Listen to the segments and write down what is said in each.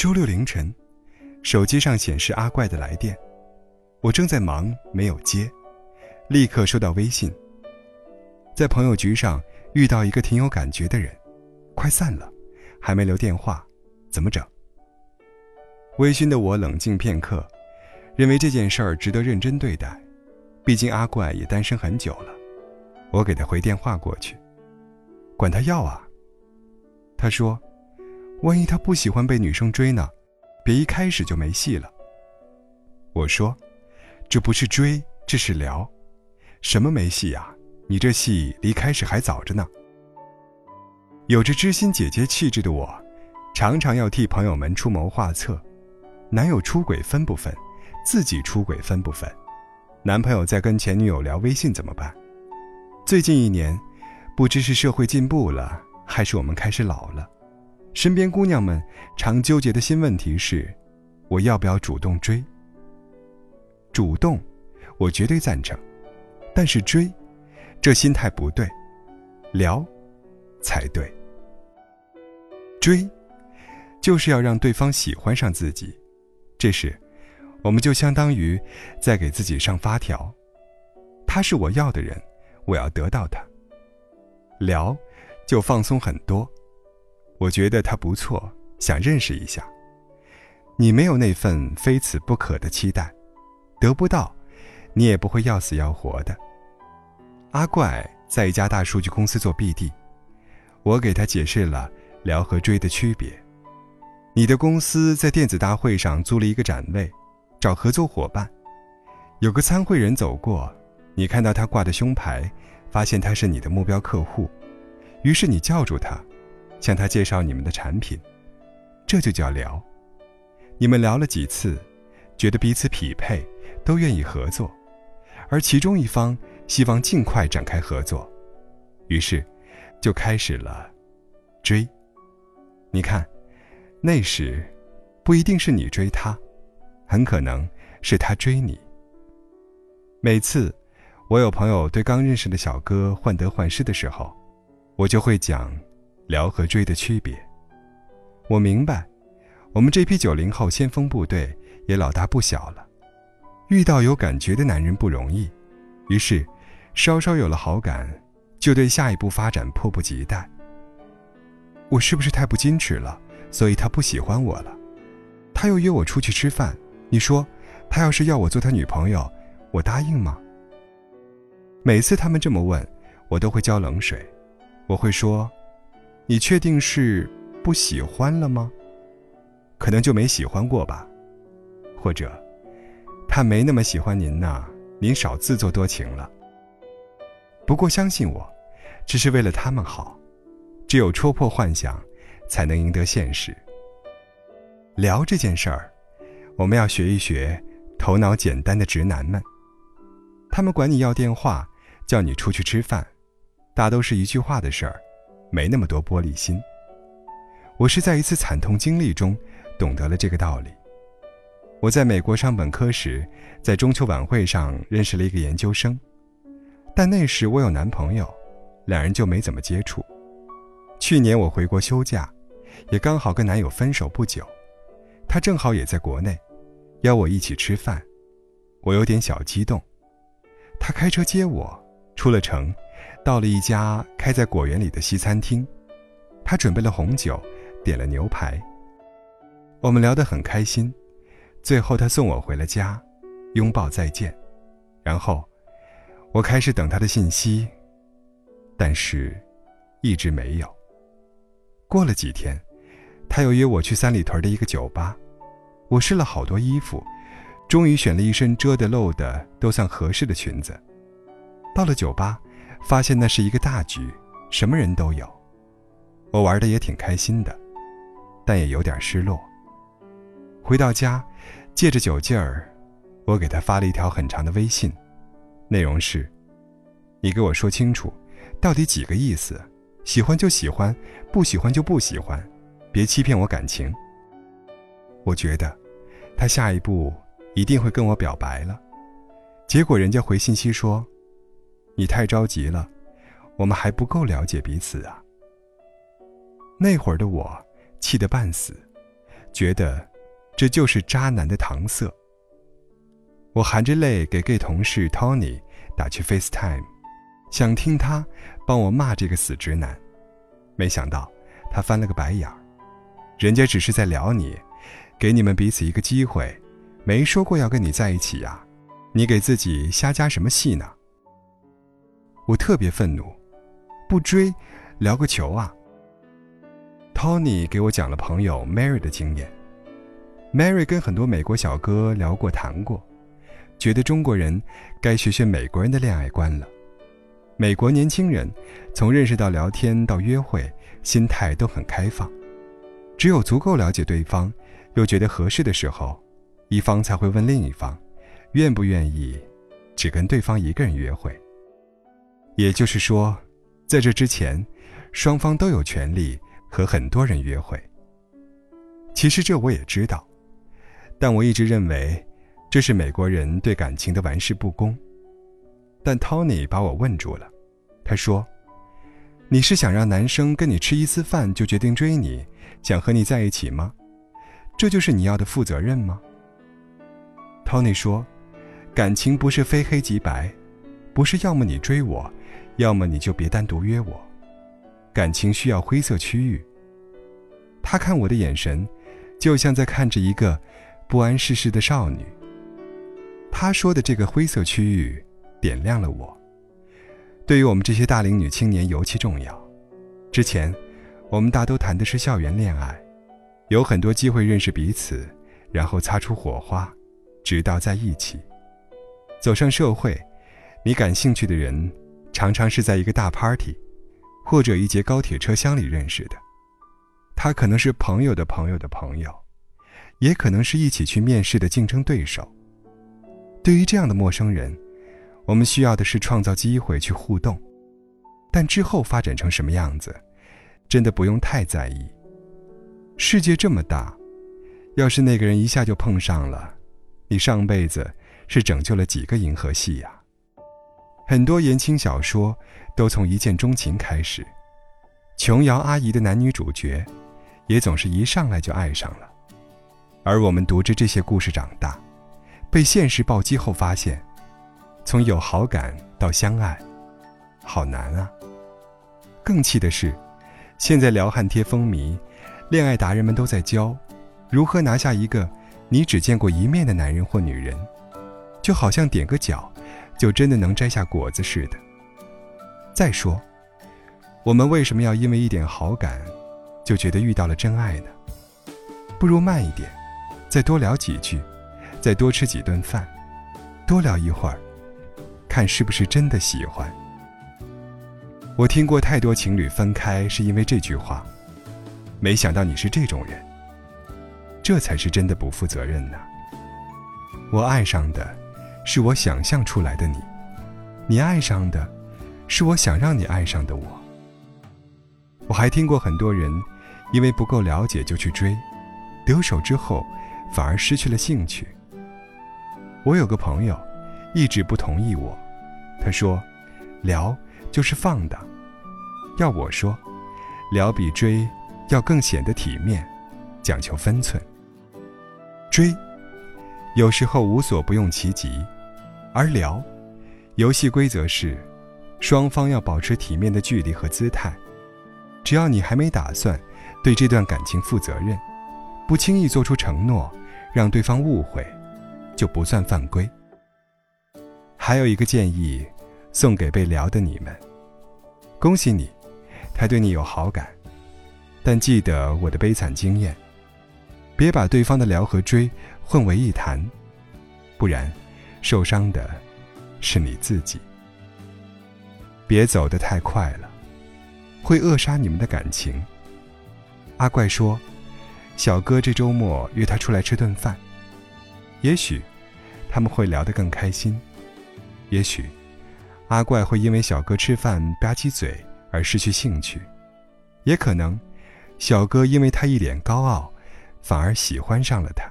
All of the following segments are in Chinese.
周六凌晨，手机上显示阿怪的来电，我正在忙，没有接，立刻收到微信。在朋友局上遇到一个挺有感觉的人，快散了，还没留电话，怎么整？微醺的我冷静片刻，认为这件事儿值得认真对待，毕竟阿怪也单身很久了。我给他回电话过去，管他要啊。他说。万一他不喜欢被女生追呢？别一开始就没戏了。我说：“这不是追，这是聊。什么没戏呀？你这戏离开始还早着呢。”有着知心姐姐气质的我，常常要替朋友们出谋划策：男友出轨分不分？自己出轨分不分？男朋友在跟前女友聊微信怎么办？最近一年，不知是社会进步了，还是我们开始老了。身边姑娘们常纠结的新问题是：我要不要主动追？主动，我绝对赞成，但是追，这心态不对，聊，才对。追，就是要让对方喜欢上自己，这时，我们就相当于在给自己上发条，他是我要的人，我要得到他。聊，就放松很多。我觉得他不错，想认识一下。你没有那份非此不可的期待，得不到，你也不会要死要活的。阿怪在一家大数据公司做 BD，我给他解释了聊和追的区别。你的公司在电子大会上租了一个展位，找合作伙伴。有个参会人走过，你看到他挂的胸牌，发现他是你的目标客户，于是你叫住他。向他介绍你们的产品，这就叫聊。你们聊了几次，觉得彼此匹配，都愿意合作，而其中一方希望尽快展开合作，于是就开始了追。你看，那时不一定是你追他，很可能是他追你。每次我有朋友对刚认识的小哥患得患失的时候，我就会讲。聊和追的区别，我明白，我们这批九零后先锋部队也老大不小了，遇到有感觉的男人不容易，于是，稍稍有了好感，就对下一步发展迫不及待。我是不是太不矜持了，所以他不喜欢我了？他又约我出去吃饭，你说，他要是要我做他女朋友，我答应吗？每次他们这么问，我都会浇冷水，我会说。你确定是不喜欢了吗？可能就没喜欢过吧，或者他没那么喜欢您呢，您少自作多情了。不过相信我，这是为了他们好，只有戳破幻想，才能赢得现实。聊这件事儿，我们要学一学头脑简单的直男们，他们管你要电话，叫你出去吃饭，大都是一句话的事儿。没那么多玻璃心。我是在一次惨痛经历中，懂得了这个道理。我在美国上本科时，在中秋晚会上认识了一个研究生，但那时我有男朋友，两人就没怎么接触。去年我回国休假，也刚好跟男友分手不久，他正好也在国内，邀我一起吃饭，我有点小激动。他开车接我，出了城。到了一家开在果园里的西餐厅，他准备了红酒，点了牛排。我们聊得很开心，最后他送我回了家，拥抱再见。然后，我开始等他的信息，但是，一直没有。过了几天，他又约我去三里屯的一个酒吧，我试了好多衣服，终于选了一身遮得露的都算合适的裙子。到了酒吧。发现那是一个大局，什么人都有，我玩的也挺开心的，但也有点失落。回到家，借着酒劲儿，我给他发了一条很长的微信，内容是：“你给我说清楚，到底几个意思？喜欢就喜欢，不喜欢就不喜欢，别欺骗我感情。”我觉得，他下一步一定会跟我表白了，结果人家回信息说。你太着急了，我们还不够了解彼此啊。那会儿的我气得半死，觉得这就是渣男的搪塞。我含着泪给 gay 同事 Tony 打去 FaceTime，想听他帮我骂这个死直男，没想到他翻了个白眼儿。人家只是在聊你，给你们彼此一个机会，没说过要跟你在一起呀，你给自己瞎加什么戏呢？我特别愤怒，不追，聊个球啊！Tony 给我讲了朋友 Mary 的经验，Mary 跟很多美国小哥聊过谈过。觉得中国人该学学美国人的恋爱观了。美国年轻人从认识到聊天到约会，心态都很开放。只有足够了解对方，又觉得合适的时候，一方才会问另一方，愿不愿意只跟对方一个人约会。也就是说，在这之前，双方都有权利和很多人约会。其实这我也知道，但我一直认为。这是美国人对感情的玩世不恭，但 Tony 把我问住了。他说：“你是想让男生跟你吃一次饭就决定追你，想和你在一起吗？这就是你要的负责任吗？”Tony 说：“感情不是非黑即白，不是要么你追我，要么你就别单独约我。感情需要灰色区域。”他看我的眼神，就像在看着一个不谙世事的少女。他说的这个灰色区域，点亮了我。对于我们这些大龄女青年尤其重要。之前，我们大都谈的是校园恋爱，有很多机会认识彼此，然后擦出火花，直到在一起。走上社会，你感兴趣的人，常常是在一个大 party，或者一节高铁车厢里认识的。他可能是朋友的朋友的朋友，也可能是一起去面试的竞争对手。对于这样的陌生人，我们需要的是创造机会去互动，但之后发展成什么样子，真的不用太在意。世界这么大，要是那个人一下就碰上了，你上辈子是拯救了几个银河系呀？很多言情小说都从一见钟情开始，琼瑶阿姨的男女主角，也总是一上来就爱上了，而我们读着这些故事长大。被现实暴击后，发现，从有好感到相爱，好难啊。更气的是，现在撩汉贴风靡，恋爱达人们都在教，如何拿下一个你只见过一面的男人或女人，就好像点个脚，就真的能摘下果子似的。再说，我们为什么要因为一点好感，就觉得遇到了真爱呢？不如慢一点，再多聊几句。再多吃几顿饭，多聊一会儿，看是不是真的喜欢。我听过太多情侣分开是因为这句话，没想到你是这种人，这才是真的不负责任呢。我爱上的，是我想象出来的你，你爱上的，是我想让你爱上的我。我还听过很多人，因为不够了解就去追，得手之后，反而失去了兴趣。我有个朋友，一直不同意我。他说：“聊就是放荡。”要我说，聊比追要更显得体面，讲求分寸。追有时候无所不用其极，而聊，游戏规则是，双方要保持体面的距离和姿态。只要你还没打算对这段感情负责任，不轻易做出承诺，让对方误会。就不算犯规。还有一个建议，送给被聊的你们：恭喜你，他对你有好感，但记得我的悲惨经验，别把对方的聊和追混为一谈，不然受伤的是你自己。别走得太快了，会扼杀你们的感情。阿怪说：“小哥这周末约他出来吃顿饭。”也许。他们会聊得更开心，也许阿怪会因为小哥吃饭吧唧嘴而失去兴趣，也可能小哥因为他一脸高傲，反而喜欢上了他。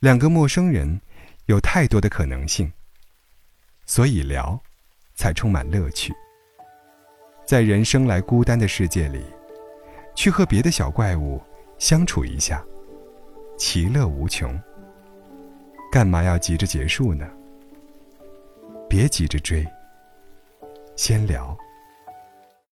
两个陌生人有太多的可能性，所以聊才充满乐趣。在人生来孤单的世界里，去和别的小怪物相处一下，其乐无穷。干嘛要急着结束呢？别急着追，先聊。